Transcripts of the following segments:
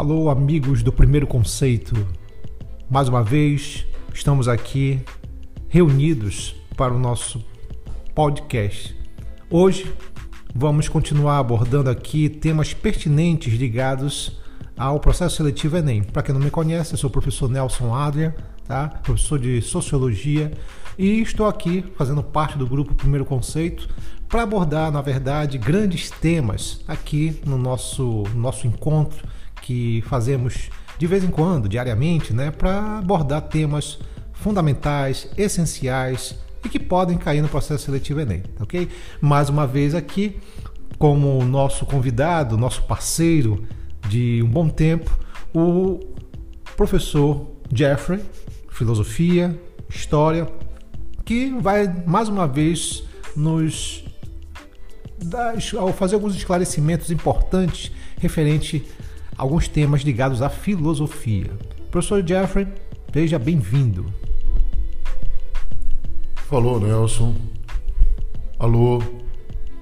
Alô, amigos do primeiro conceito. Mais uma vez, estamos aqui reunidos para o nosso podcast. Hoje vamos continuar abordando aqui temas pertinentes ligados ao processo seletivo Enem. Para quem não me conhece, eu sou o professor Nelson Adrian, tá? professor de Sociologia, e estou aqui fazendo parte do grupo Primeiro Conceito para abordar, na verdade, grandes temas aqui no nosso, nosso encontro que fazemos de vez em quando, diariamente, né, para abordar temas fundamentais, essenciais e que podem cair no processo seletivo Enem, ok? Mais uma vez aqui, como nosso convidado, nosso parceiro de um bom tempo, o professor Jeffrey, filosofia, história, que vai mais uma vez nos dar, fazer alguns esclarecimentos importantes referente alguns temas ligados à filosofia. Professor Jeffrey, seja bem-vindo. Falou, Nelson. Alô,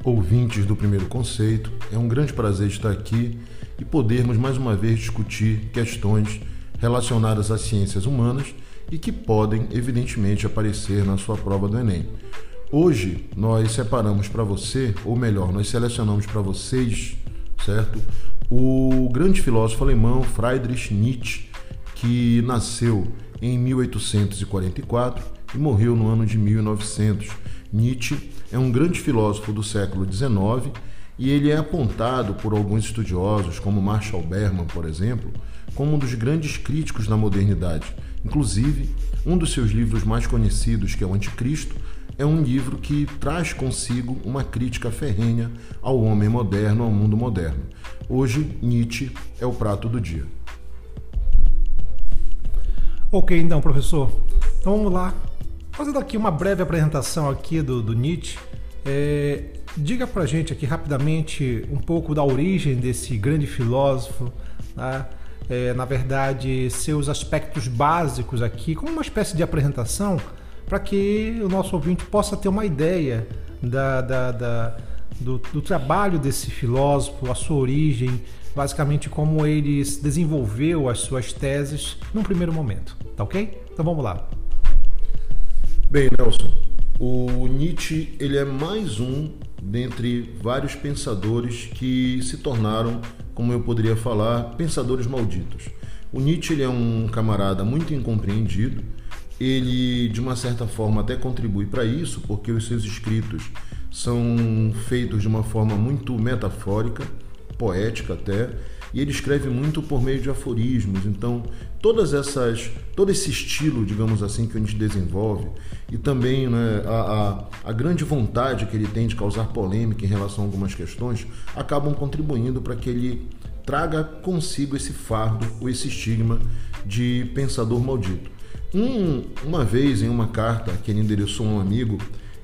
ouvintes do primeiro conceito. É um grande prazer estar aqui e podermos mais uma vez discutir questões relacionadas às ciências humanas e que podem, evidentemente, aparecer na sua prova do Enem. Hoje nós separamos para você, ou melhor, nós selecionamos para vocês, certo? O grande filósofo alemão Friedrich Nietzsche, que nasceu em 1844 e morreu no ano de 1900. Nietzsche é um grande filósofo do século XIX e ele é apontado por alguns estudiosos, como Marshall Berman, por exemplo, como um dos grandes críticos da modernidade. Inclusive, um dos seus livros mais conhecidos, que é o Anticristo, é um livro que traz consigo uma crítica ferrenha ao homem moderno, ao mundo moderno. Hoje, Nietzsche é o prato do dia. Ok, então, professor. Então vamos lá. Fazendo aqui uma breve apresentação aqui do, do Nietzsche. É, diga pra gente aqui rapidamente um pouco da origem desse grande filósofo, né? é, na verdade, seus aspectos básicos aqui, como uma espécie de apresentação para que o nosso ouvinte possa ter uma ideia da, da, da do, do, trabalho desse filósofo, a sua origem, basicamente como ele desenvolveu as suas teses num primeiro momento. Tá ok? Então vamos lá. Bem, Nelson, o Nietzsche ele é mais um dentre vários pensadores que se tornaram, como eu poderia falar, pensadores malditos. O Nietzsche ele é um camarada muito incompreendido ele de uma certa forma até contribui para isso, porque os seus escritos são feitos de uma forma muito metafórica, poética até, e ele escreve muito por meio de aforismos. Então, todas essas, todo esse estilo, digamos assim, que a gente desenvolve, e também né, a, a, a grande vontade que ele tem de causar polêmica em relação a algumas questões, acabam contribuindo para que ele traga consigo esse fardo ou esse estigma de pensador maldito. Um, uma vez, em uma carta que ele endereçou a um amigo,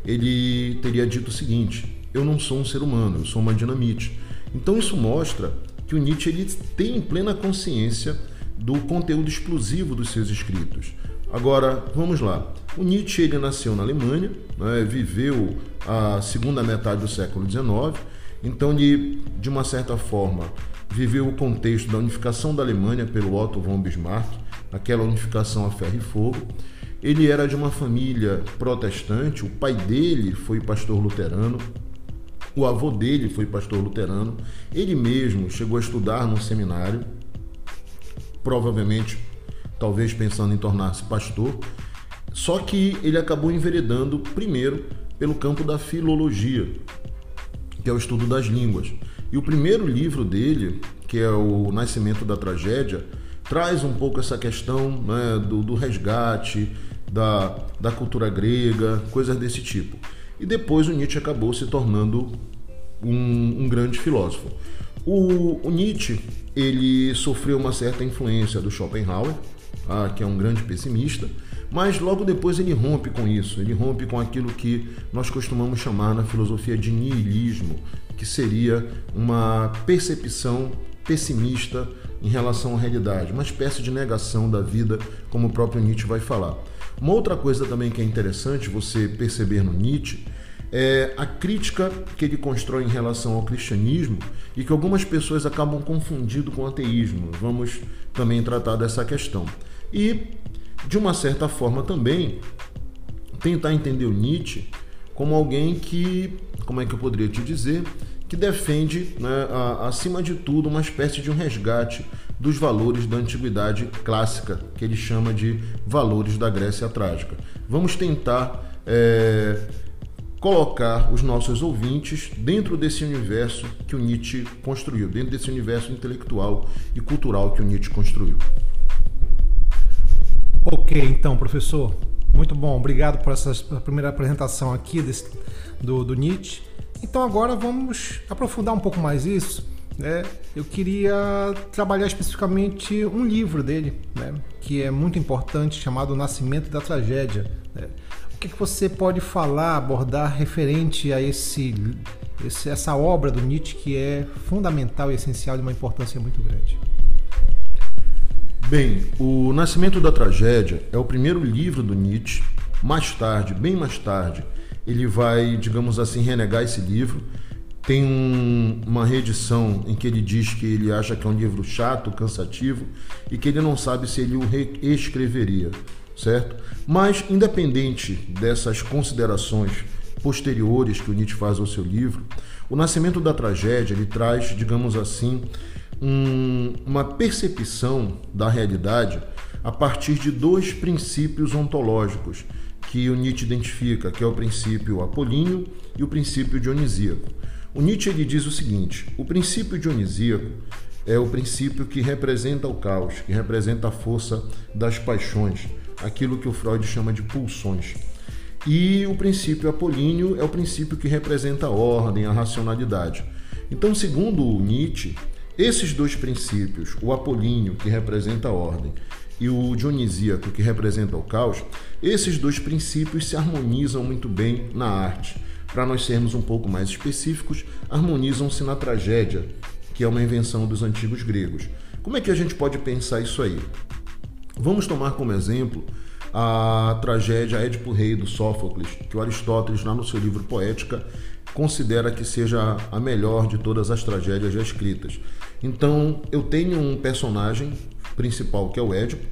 ele teria dito o seguinte: Eu não sou um ser humano, eu sou uma dinamite. Então isso mostra que o Nietzsche ele tem plena consciência do conteúdo explosivo dos seus escritos. Agora, vamos lá. O Nietzsche ele nasceu na Alemanha, né, viveu a segunda metade do século XIX, então ele, de uma certa forma, viveu o contexto da unificação da Alemanha pelo Otto von Bismarck, aquela unificação a ferro e fogo. Ele era de uma família protestante, o pai dele foi pastor luterano, o avô dele foi pastor luterano, ele mesmo chegou a estudar num seminário, provavelmente, talvez pensando em tornar-se pastor, só que ele acabou enveredando primeiro pelo campo da filologia, que é o estudo das línguas. E o primeiro livro dele, que é o Nascimento da Tragédia, traz um pouco essa questão né, do, do, resgate da, da cultura grega, coisas desse tipo. E depois o Nietzsche acabou se tornando um, um grande filósofo. O, o, Nietzsche ele sofreu uma certa influência do Schopenhauer, ah, que é um grande pessimista, mas logo depois ele rompe com isso, ele rompe com aquilo que nós costumamos chamar na filosofia de niilismo, que seria uma percepção pessimista em relação à realidade, uma espécie de negação da vida, como o próprio Nietzsche vai falar. Uma outra coisa também que é interessante você perceber no Nietzsche é a crítica que ele constrói em relação ao cristianismo e que algumas pessoas acabam confundindo com ateísmo. Vamos também tratar dessa questão. E, de uma certa forma também, tentar entender o Nietzsche como alguém que, como é que eu poderia te dizer, que defende, né, a, acima de tudo, uma espécie de um resgate dos valores da antiguidade clássica, que ele chama de valores da Grécia trágica. Vamos tentar é, colocar os nossos ouvintes dentro desse universo que o Nietzsche construiu, dentro desse universo intelectual e cultural que o Nietzsche construiu. Ok, então, professor, muito bom, obrigado por essa primeira apresentação aqui desse, do, do Nietzsche. Então agora vamos aprofundar um pouco mais isso. Né? Eu queria trabalhar especificamente um livro dele, né? que é muito importante, chamado Nascimento da Tragédia. Né? O que, que você pode falar, abordar referente a esse, esse, essa obra do Nietzsche que é fundamental e essencial de uma importância muito grande? Bem, o Nascimento da Tragédia é o primeiro livro do Nietzsche. Mais tarde, bem mais tarde, ele vai, digamos assim, renegar esse livro. Tem um, uma reedição em que ele diz que ele acha que é um livro chato, cansativo e que ele não sabe se ele o reescreveria, certo? Mas, independente dessas considerações posteriores que o Nietzsche faz ao seu livro, o Nascimento da Tragédia ele traz, digamos assim, um, uma percepção da realidade a partir de dois princípios ontológicos que o Nietzsche identifica, que é o princípio apolíneo e o princípio dionisíaco. O Nietzsche ele diz o seguinte: o princípio dionisíaco é o princípio que representa o caos, que representa a força das paixões, aquilo que o Freud chama de pulsões. E o princípio apolíneo é o princípio que representa a ordem, a racionalidade. Então, segundo Nietzsche, esses dois princípios, o apolíneo, que representa a ordem, e o dionisíaco, que representa o caos, esses dois princípios se harmonizam muito bem na arte. Para nós sermos um pouco mais específicos, harmonizam-se na tragédia, que é uma invenção dos antigos gregos. Como é que a gente pode pensar isso aí? Vamos tomar como exemplo a tragédia Édipo Rei do Sófocles, que o Aristóteles, lá no seu livro Poética, considera que seja a melhor de todas as tragédias já escritas. Então, eu tenho um personagem principal, que é o Édipo,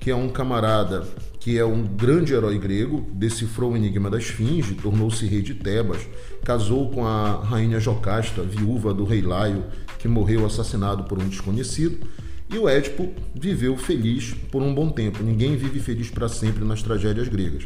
que é um camarada que é um grande herói grego, decifrou o enigma da esfinge, tornou-se rei de Tebas, casou com a rainha Jocasta, viúva do rei Laio, que morreu assassinado por um desconhecido, e o Édipo viveu feliz por um bom tempo. Ninguém vive feliz para sempre nas tragédias gregas.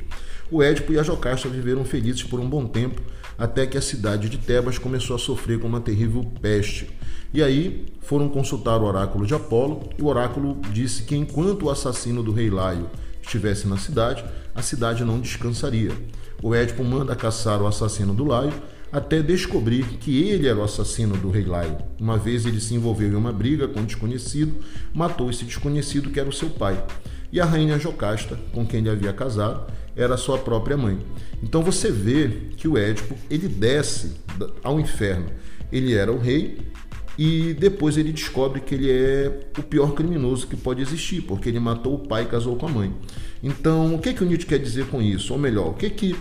O Édipo e a Jocasta viveram felizes por um bom tempo, até que a cidade de Tebas começou a sofrer com uma terrível peste. E aí foram consultar o oráculo de Apolo, e o oráculo disse que enquanto o assassino do rei Laio estivesse na cidade, a cidade não descansaria. O Édipo manda caçar o assassino do Laio, até descobrir que ele era o assassino do rei Laio. Uma vez ele se envolveu em uma briga com um desconhecido, matou esse desconhecido que era o seu pai. E a rainha Jocasta, com quem ele havia casado, era sua própria mãe. Então você vê que o Édipo ele desce ao inferno. Ele era o rei e depois ele descobre que ele é o pior criminoso que pode existir, porque ele matou o pai e casou com a mãe. Então, o que que o Nietzsche quer dizer com isso? Ou melhor, o que que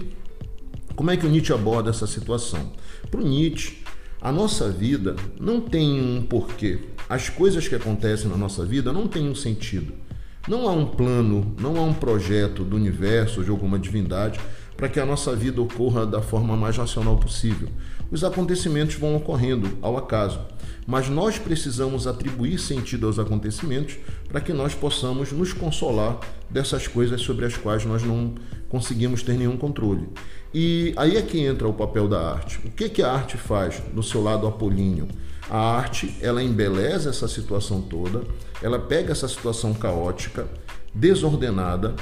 como é que o Nietzsche aborda essa situação? Para o Nietzsche, a nossa vida não tem um porquê. As coisas que acontecem na nossa vida não têm um sentido. Não há um plano, não há um projeto do universo de alguma divindade para que a nossa vida ocorra da forma mais racional possível. Os acontecimentos vão ocorrendo ao acaso, mas nós precisamos atribuir sentido aos acontecimentos para que nós possamos nos consolar dessas coisas sobre as quais nós não conseguimos ter nenhum controle. E aí é que entra o papel da arte. O que, que a arte faz no seu lado apolíneo? A arte, ela embeleza essa situação toda, ela pega essa situação caótica, desordenada,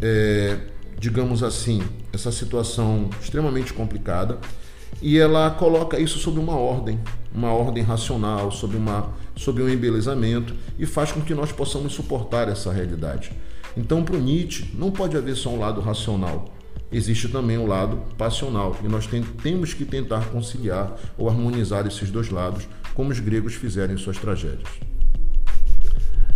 é, digamos assim, essa situação extremamente complicada, e ela coloca isso sob uma ordem, uma ordem racional, sob, uma, um embelezamento, e faz com que nós possamos suportar essa realidade. Então, para o Nietzsche, não pode haver só um lado racional, existe também o lado passional, e nós tem, temos que tentar conciliar ou harmonizar esses dois lados, como os gregos fizeram em suas tragédias.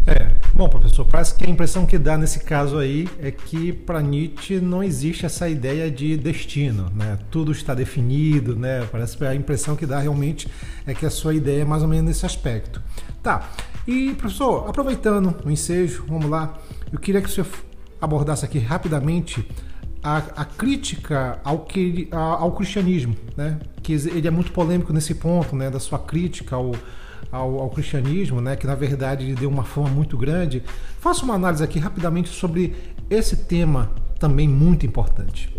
É, Bom, professor, parece que a impressão que dá nesse caso aí é que para Nietzsche não existe essa ideia de destino, né? Tudo está definido, né? Parece que a impressão que dá realmente é que a sua ideia é mais ou menos nesse aspecto. Tá. E professor, aproveitando o ensejo, vamos lá. Eu queria que o senhor abordasse aqui rapidamente a, a crítica ao, que, ao cristianismo, né? Que ele é muito polêmico nesse ponto, né? Da sua crítica ao ao, ao, cristianismo, né, que na verdade deu uma fama muito grande. Faça uma análise aqui rapidamente sobre esse tema também muito importante.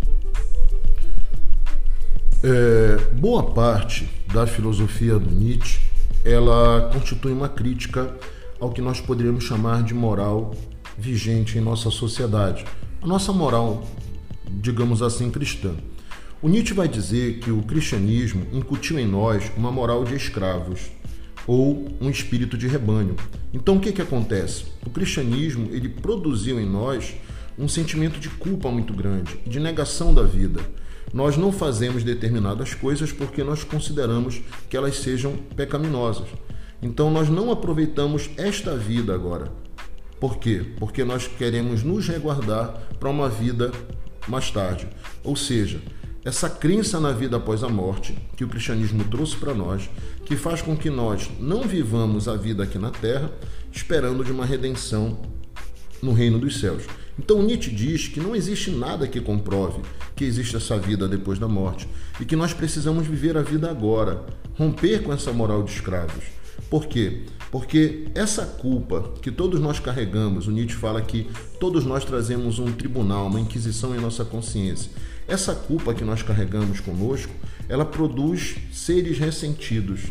É, boa parte da filosofia do Nietzsche ela constitui uma crítica ao que nós poderíamos chamar de moral vigente em nossa sociedade, a nossa moral, digamos assim, cristã. O Nietzsche vai dizer que o cristianismo incutiu em nós uma moral de escravos, ou um espírito de rebanho. Então o que, que acontece? O cristianismo ele produziu em nós um sentimento de culpa muito grande, de negação da vida. Nós não fazemos determinadas coisas porque nós consideramos que elas sejam pecaminosas. Então nós não aproveitamos esta vida agora. Por quê? Porque nós queremos nos reguardar para uma vida mais tarde. Ou seja, essa crença na vida após a morte que o cristianismo trouxe para nós, que faz com que nós não vivamos a vida aqui na terra esperando de uma redenção no reino dos céus. Então Nietzsche diz que não existe nada que comprove que existe essa vida depois da morte e que nós precisamos viver a vida agora, romper com essa moral de escravos. Por quê? Porque essa culpa que todos nós carregamos, o Nietzsche fala que todos nós trazemos um tribunal, uma inquisição em nossa consciência. Essa culpa que nós carregamos conosco, ela produz seres ressentidos,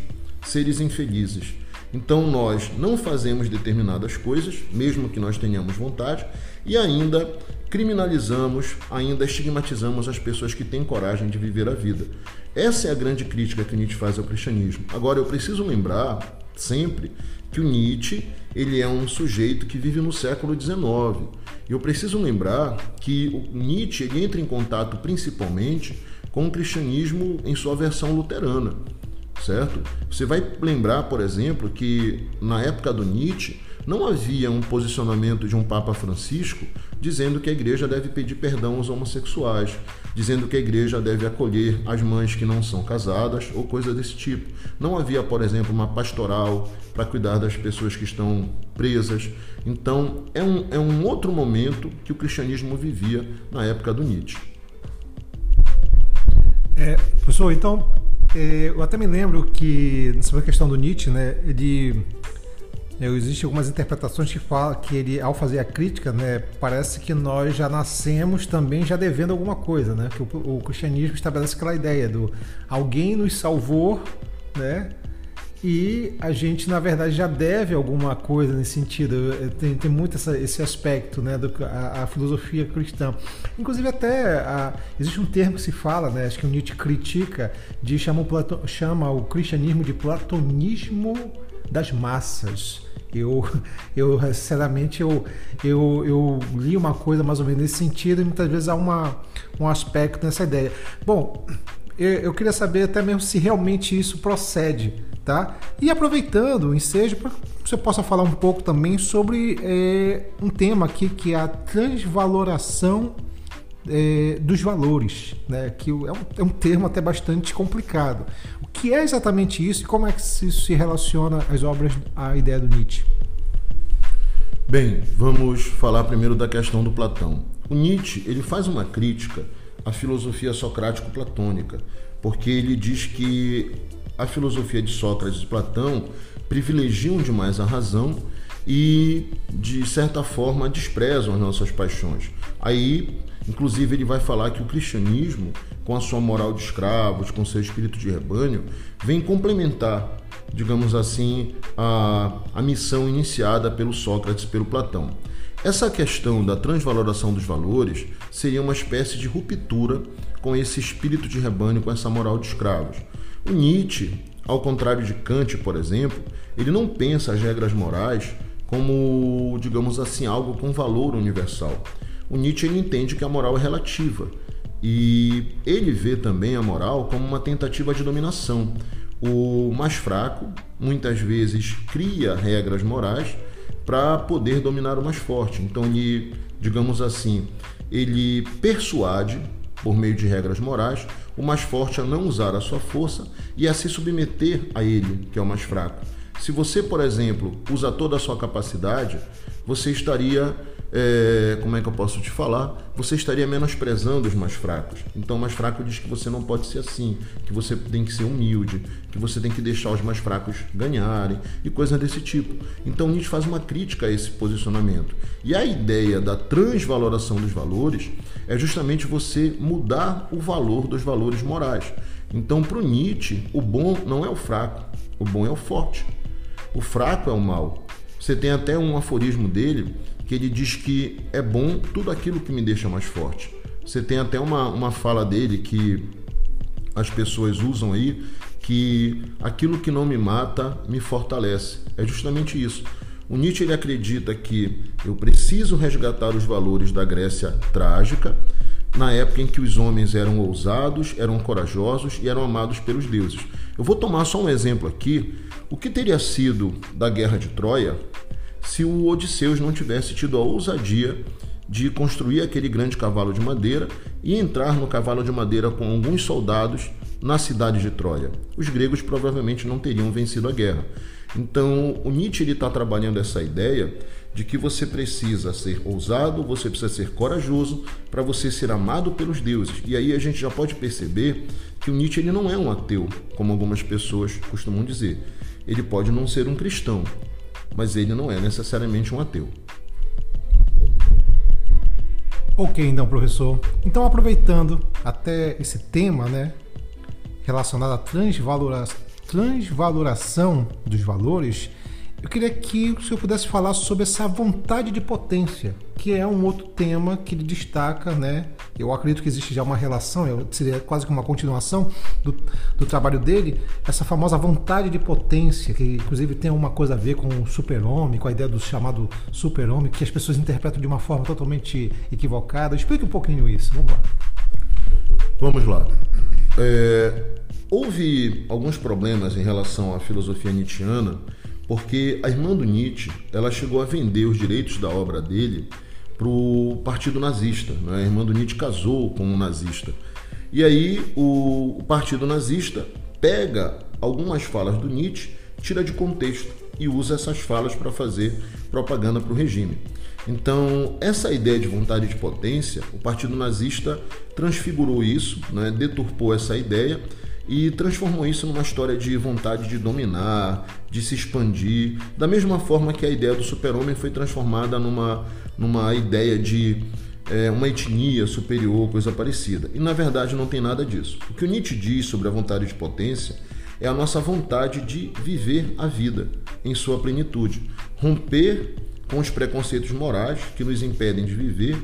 seres infelizes. Então nós não fazemos determinadas coisas, mesmo que nós tenhamos vontade, e ainda criminalizamos, ainda estigmatizamos as pessoas que têm coragem de viver a vida. Essa é a grande crítica que Nietzsche faz ao cristianismo. Agora eu preciso lembrar sempre que o Nietzsche ele é um sujeito que vive no século XIX. E eu preciso lembrar que o Nietzsche ele entra em contato principalmente com o cristianismo em sua versão luterana, certo? Você vai lembrar, por exemplo, que na época do Nietzsche não havia um posicionamento de um Papa Francisco dizendo que a igreja deve pedir perdão aos homossexuais, dizendo que a igreja deve acolher as mães que não são casadas ou coisa desse tipo. Não havia, por exemplo, uma pastoral para cuidar das pessoas que estão presas. Então, é um, é um outro momento que o cristianismo vivia na época do Nietzsche. É, professor, então, é, eu até me lembro que, sobre a questão do Nietzsche, né, ele Existem algumas interpretações que falam que ele, ao fazer a crítica, né, parece que nós já nascemos também já devendo alguma coisa, né? Que o, o cristianismo estabelece aquela ideia do alguém nos salvou, né? E a gente, na verdade, já deve alguma coisa nesse sentido. Tem, tem muito essa, esse aspecto, né? Do, a, filosofia cristã. Inclusive, até a, existe um termo que se fala, né? Acho que o Nietzsche critica, de chama o, chama o cristianismo de platonismo das massas. Eu, eu sinceramente, eu, eu, eu li uma coisa mais ou menos nesse sentido e muitas vezes há uma, um aspecto nessa ideia. Bom, eu, eu queria saber até mesmo se realmente isso procede, tá? E aproveitando o ensejo, para você possa falar um pouco também sobre é, um tema aqui que é a transvaloração é, dos valores, né? que é um, é um termo até bastante complicado. O que é exatamente isso e como é que isso se relaciona às obras, à ideia do Nietzsche? Bem, vamos falar primeiro da questão do Platão. O Nietzsche ele faz uma crítica à filosofia socrático-platônica, porque ele diz que a filosofia de Sócrates e Platão privilegiam demais a razão e, de certa forma, desprezam as nossas paixões. Aí Inclusive, ele vai falar que o cristianismo, com a sua moral de escravos, com seu espírito de rebanho, vem complementar, digamos assim, a, a missão iniciada pelo Sócrates, pelo Platão. Essa questão da transvaloração dos valores seria uma espécie de ruptura com esse espírito de rebanho, com essa moral de escravos. O Nietzsche, ao contrário de Kant, por exemplo, ele não pensa as regras morais como, digamos assim, algo com valor universal o Nietzsche entende que a moral é relativa e ele vê também a moral como uma tentativa de dominação. O mais fraco muitas vezes cria regras morais para poder dominar o mais forte. Então ele, digamos assim, ele persuade por meio de regras morais o mais forte a não usar a sua força e a se submeter a ele, que é o mais fraco. Se você, por exemplo, usa toda a sua capacidade, você estaria é, como é que eu posso te falar? Você estaria menosprezando os mais fracos. Então, o mais fraco diz que você não pode ser assim, que você tem que ser humilde, que você tem que deixar os mais fracos ganharem e coisas desse tipo. Então, Nietzsche faz uma crítica a esse posicionamento. E a ideia da transvaloração dos valores é justamente você mudar o valor dos valores morais. Então, para o Nietzsche, o bom não é o fraco, o bom é o forte. O fraco é o mal. Você tem até um aforismo dele que ele diz que é bom tudo aquilo que me deixa mais forte. Você tem até uma, uma fala dele que as pessoas usam aí, que aquilo que não me mata me fortalece. É justamente isso. O Nietzsche ele acredita que eu preciso resgatar os valores da Grécia trágica, na época em que os homens eram ousados, eram corajosos e eram amados pelos deuses. Eu vou tomar só um exemplo aqui. O que teria sido da Guerra de Troia se o Odisseus não tivesse tido a ousadia de construir aquele grande cavalo de madeira e entrar no cavalo de madeira com alguns soldados na cidade de Troia. Os gregos provavelmente não teriam vencido a guerra. Então, o Nietzsche está trabalhando essa ideia de que você precisa ser ousado, você precisa ser corajoso para você ser amado pelos deuses. E aí a gente já pode perceber que o Nietzsche ele não é um ateu, como algumas pessoas costumam dizer. Ele pode não ser um cristão, mas ele não é necessariamente um ateu. Ok, então, professor. Então, aproveitando até esse tema, né, relacionado à transvalora transvaloração dos valores, eu queria que o senhor pudesse falar sobre essa vontade de potência, que é um outro tema que ele destaca, né? Eu acredito que existe já uma relação, seria quase que uma continuação do, do trabalho dele, essa famosa vontade de potência, que inclusive tem uma coisa a ver com o super-homem, com a ideia do chamado super-homem, que as pessoas interpretam de uma forma totalmente equivocada. Explique um pouquinho isso, vamos lá. Vamos lá. É, houve alguns problemas em relação à filosofia nietzschiana porque a irmã do Nietzsche ela chegou a vender os direitos da obra dele para o partido nazista. Né? A irmã do Nietzsche casou com um nazista. E aí o, o partido nazista pega algumas falas do Nietzsche, tira de contexto e usa essas falas para fazer propaganda para o regime. Então, essa ideia de vontade de potência, o partido nazista transfigurou isso, né? deturpou essa ideia e transformou isso numa história de vontade de dominar, de se expandir, da mesma forma que a ideia do super-homem foi transformada numa, numa ideia de é, uma etnia superior, coisa parecida. E na verdade não tem nada disso. O que o Nietzsche diz sobre a vontade de potência é a nossa vontade de viver a vida em sua plenitude, romper com os preconceitos morais que nos impedem de viver,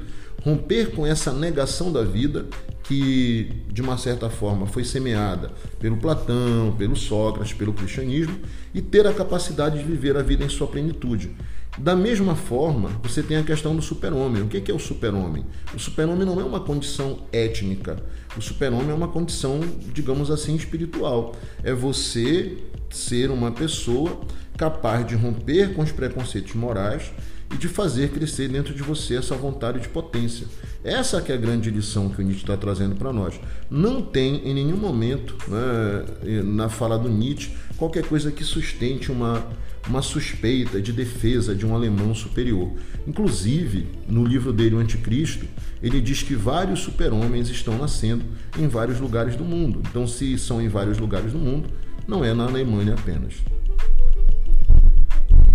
romper com essa negação da vida que, de uma certa forma, foi semeada pelo Platão, pelo Sócrates, pelo cristianismo, e ter a capacidade de viver a vida em sua plenitude. Da mesma forma, você tem a questão do super-homem. O que é o super-homem? O super-homem não é uma condição étnica. O super-homem é uma condição, digamos assim, espiritual. É você ser uma pessoa capaz de romper com os preconceitos morais e de fazer crescer dentro de você essa vontade de potência. Essa que é a grande lição que o Nietzsche está trazendo para nós. Não tem em nenhum momento né, na fala do Nietzsche qualquer coisa que sustente uma, uma suspeita de defesa de um alemão superior. Inclusive, no livro dele, O Anticristo, ele diz que vários super-homens estão nascendo em vários lugares do mundo. Então, se são em vários lugares do mundo, não é na Alemanha apenas.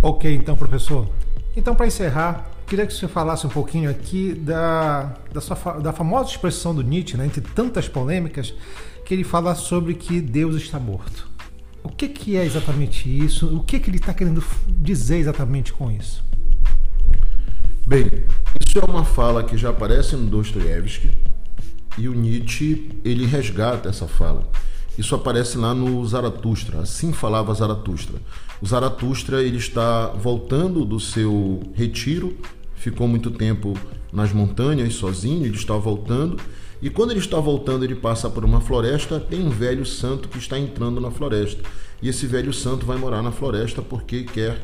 Ok, então, professor. Então, para encerrar, queria que você falasse um pouquinho aqui da, da, sua, da famosa expressão do Nietzsche, né, entre tantas polêmicas, que ele fala sobre que Deus está morto. O que, que é exatamente isso? O que, que ele está querendo dizer exatamente com isso? Bem, isso é uma fala que já aparece no Dostoiévski e o Nietzsche ele resgata essa fala. Isso aparece lá no Zaratustra, assim falava Zaratustra. O Zaratustra ele está voltando do seu retiro, ficou muito tempo nas montanhas sozinho, ele está voltando, e quando ele está voltando, ele passa por uma floresta, tem um velho santo que está entrando na floresta. E esse velho santo vai morar na floresta porque quer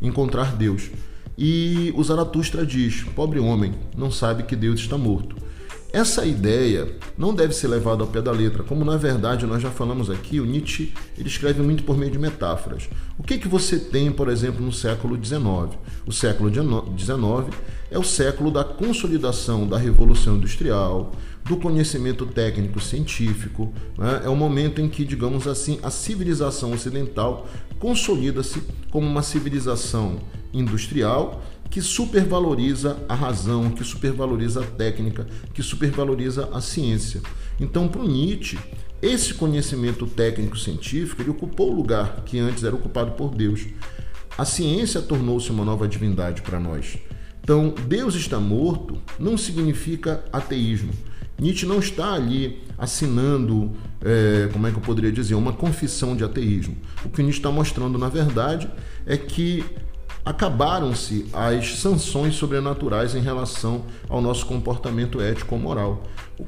encontrar Deus. E o Zaratustra diz: Pobre homem, não sabe que Deus está morto. Essa ideia não deve ser levada ao pé da letra, como na verdade nós já falamos aqui, o Nietzsche ele escreve muito por meio de metáforas. O que, que você tem, por exemplo, no século XIX? O século XIX é o século da consolidação da Revolução Industrial, do conhecimento técnico científico, né? é o momento em que, digamos assim, a civilização ocidental consolida-se como uma civilização industrial que supervaloriza a razão, que supervaloriza a técnica, que supervaloriza a ciência. Então, para o Nietzsche, esse conhecimento técnico-científico ele ocupou o lugar que antes era ocupado por Deus. A ciência tornou-se uma nova divindade para nós. Então, Deus está morto não significa ateísmo. Nietzsche não está ali assinando, é, como é que eu poderia dizer, uma confissão de ateísmo. O que Nietzsche está mostrando, na verdade, é que acabaram-se as sanções sobrenaturais em relação ao nosso comportamento ético-moral.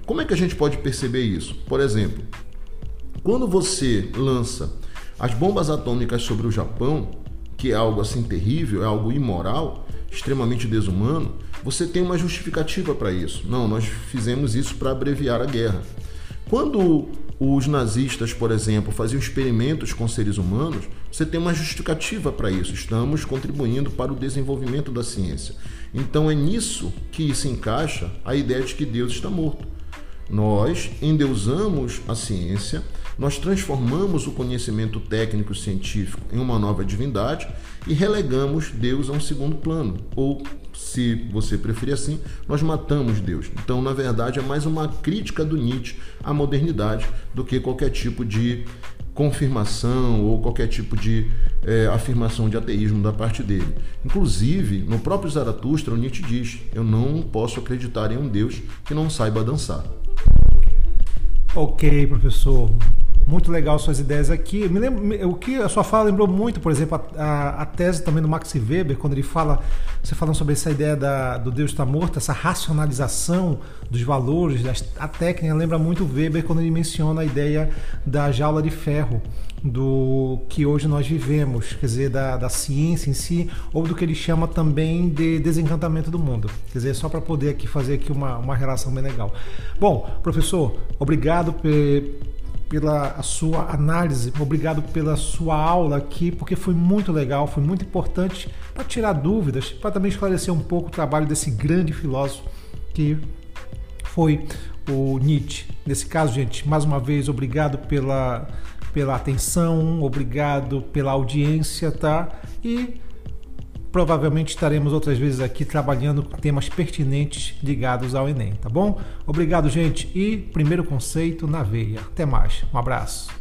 Como é que a gente pode perceber isso? Por exemplo, quando você lança as bombas atômicas sobre o Japão, que é algo assim terrível, é algo imoral, extremamente desumano, você tem uma justificativa para isso. Não, nós fizemos isso para abreviar a guerra. Quando os nazistas, por exemplo, faziam experimentos com seres humanos, você tem uma justificativa para isso. Estamos contribuindo para o desenvolvimento da ciência. Então é nisso que se encaixa a ideia de que Deus está morto. Nós endeusamos a ciência, nós transformamos o conhecimento técnico científico em uma nova divindade e relegamos Deus a um segundo plano, ou se você preferir assim, nós matamos Deus. Então, na verdade, é mais uma crítica do Nietzsche à modernidade do que qualquer tipo de confirmação ou qualquer tipo de é, afirmação de ateísmo da parte dele. Inclusive, no próprio Zaratustra, o Nietzsche diz: Eu não posso acreditar em um Deus que não saiba dançar. Ok, professor. Muito legal suas ideias aqui. Me lembro, o que a sua fala lembrou muito, por exemplo, a, a, a, tese também do Max Weber, quando ele fala, você falando sobre essa ideia da, do Deus está morto, essa racionalização dos valores, a técnica lembra muito Weber quando ele menciona a ideia da jaula de ferro do que hoje nós vivemos, quer dizer, da, da ciência em si, ou do que ele chama também de desencantamento do mundo. Quer dizer, só para poder aqui fazer aqui uma, uma relação bem legal. Bom, professor, obrigado pela sua análise, obrigado pela sua aula aqui, porque foi muito legal, foi muito importante para tirar dúvidas, para também esclarecer um pouco o trabalho desse grande filósofo que foi o Nietzsche. Nesse caso, gente, mais uma vez, obrigado pela, pela atenção, obrigado pela audiência, tá? E Provavelmente estaremos outras vezes aqui trabalhando com temas pertinentes ligados ao Enem, tá bom? Obrigado, gente, e primeiro conceito na veia. Até mais. Um abraço.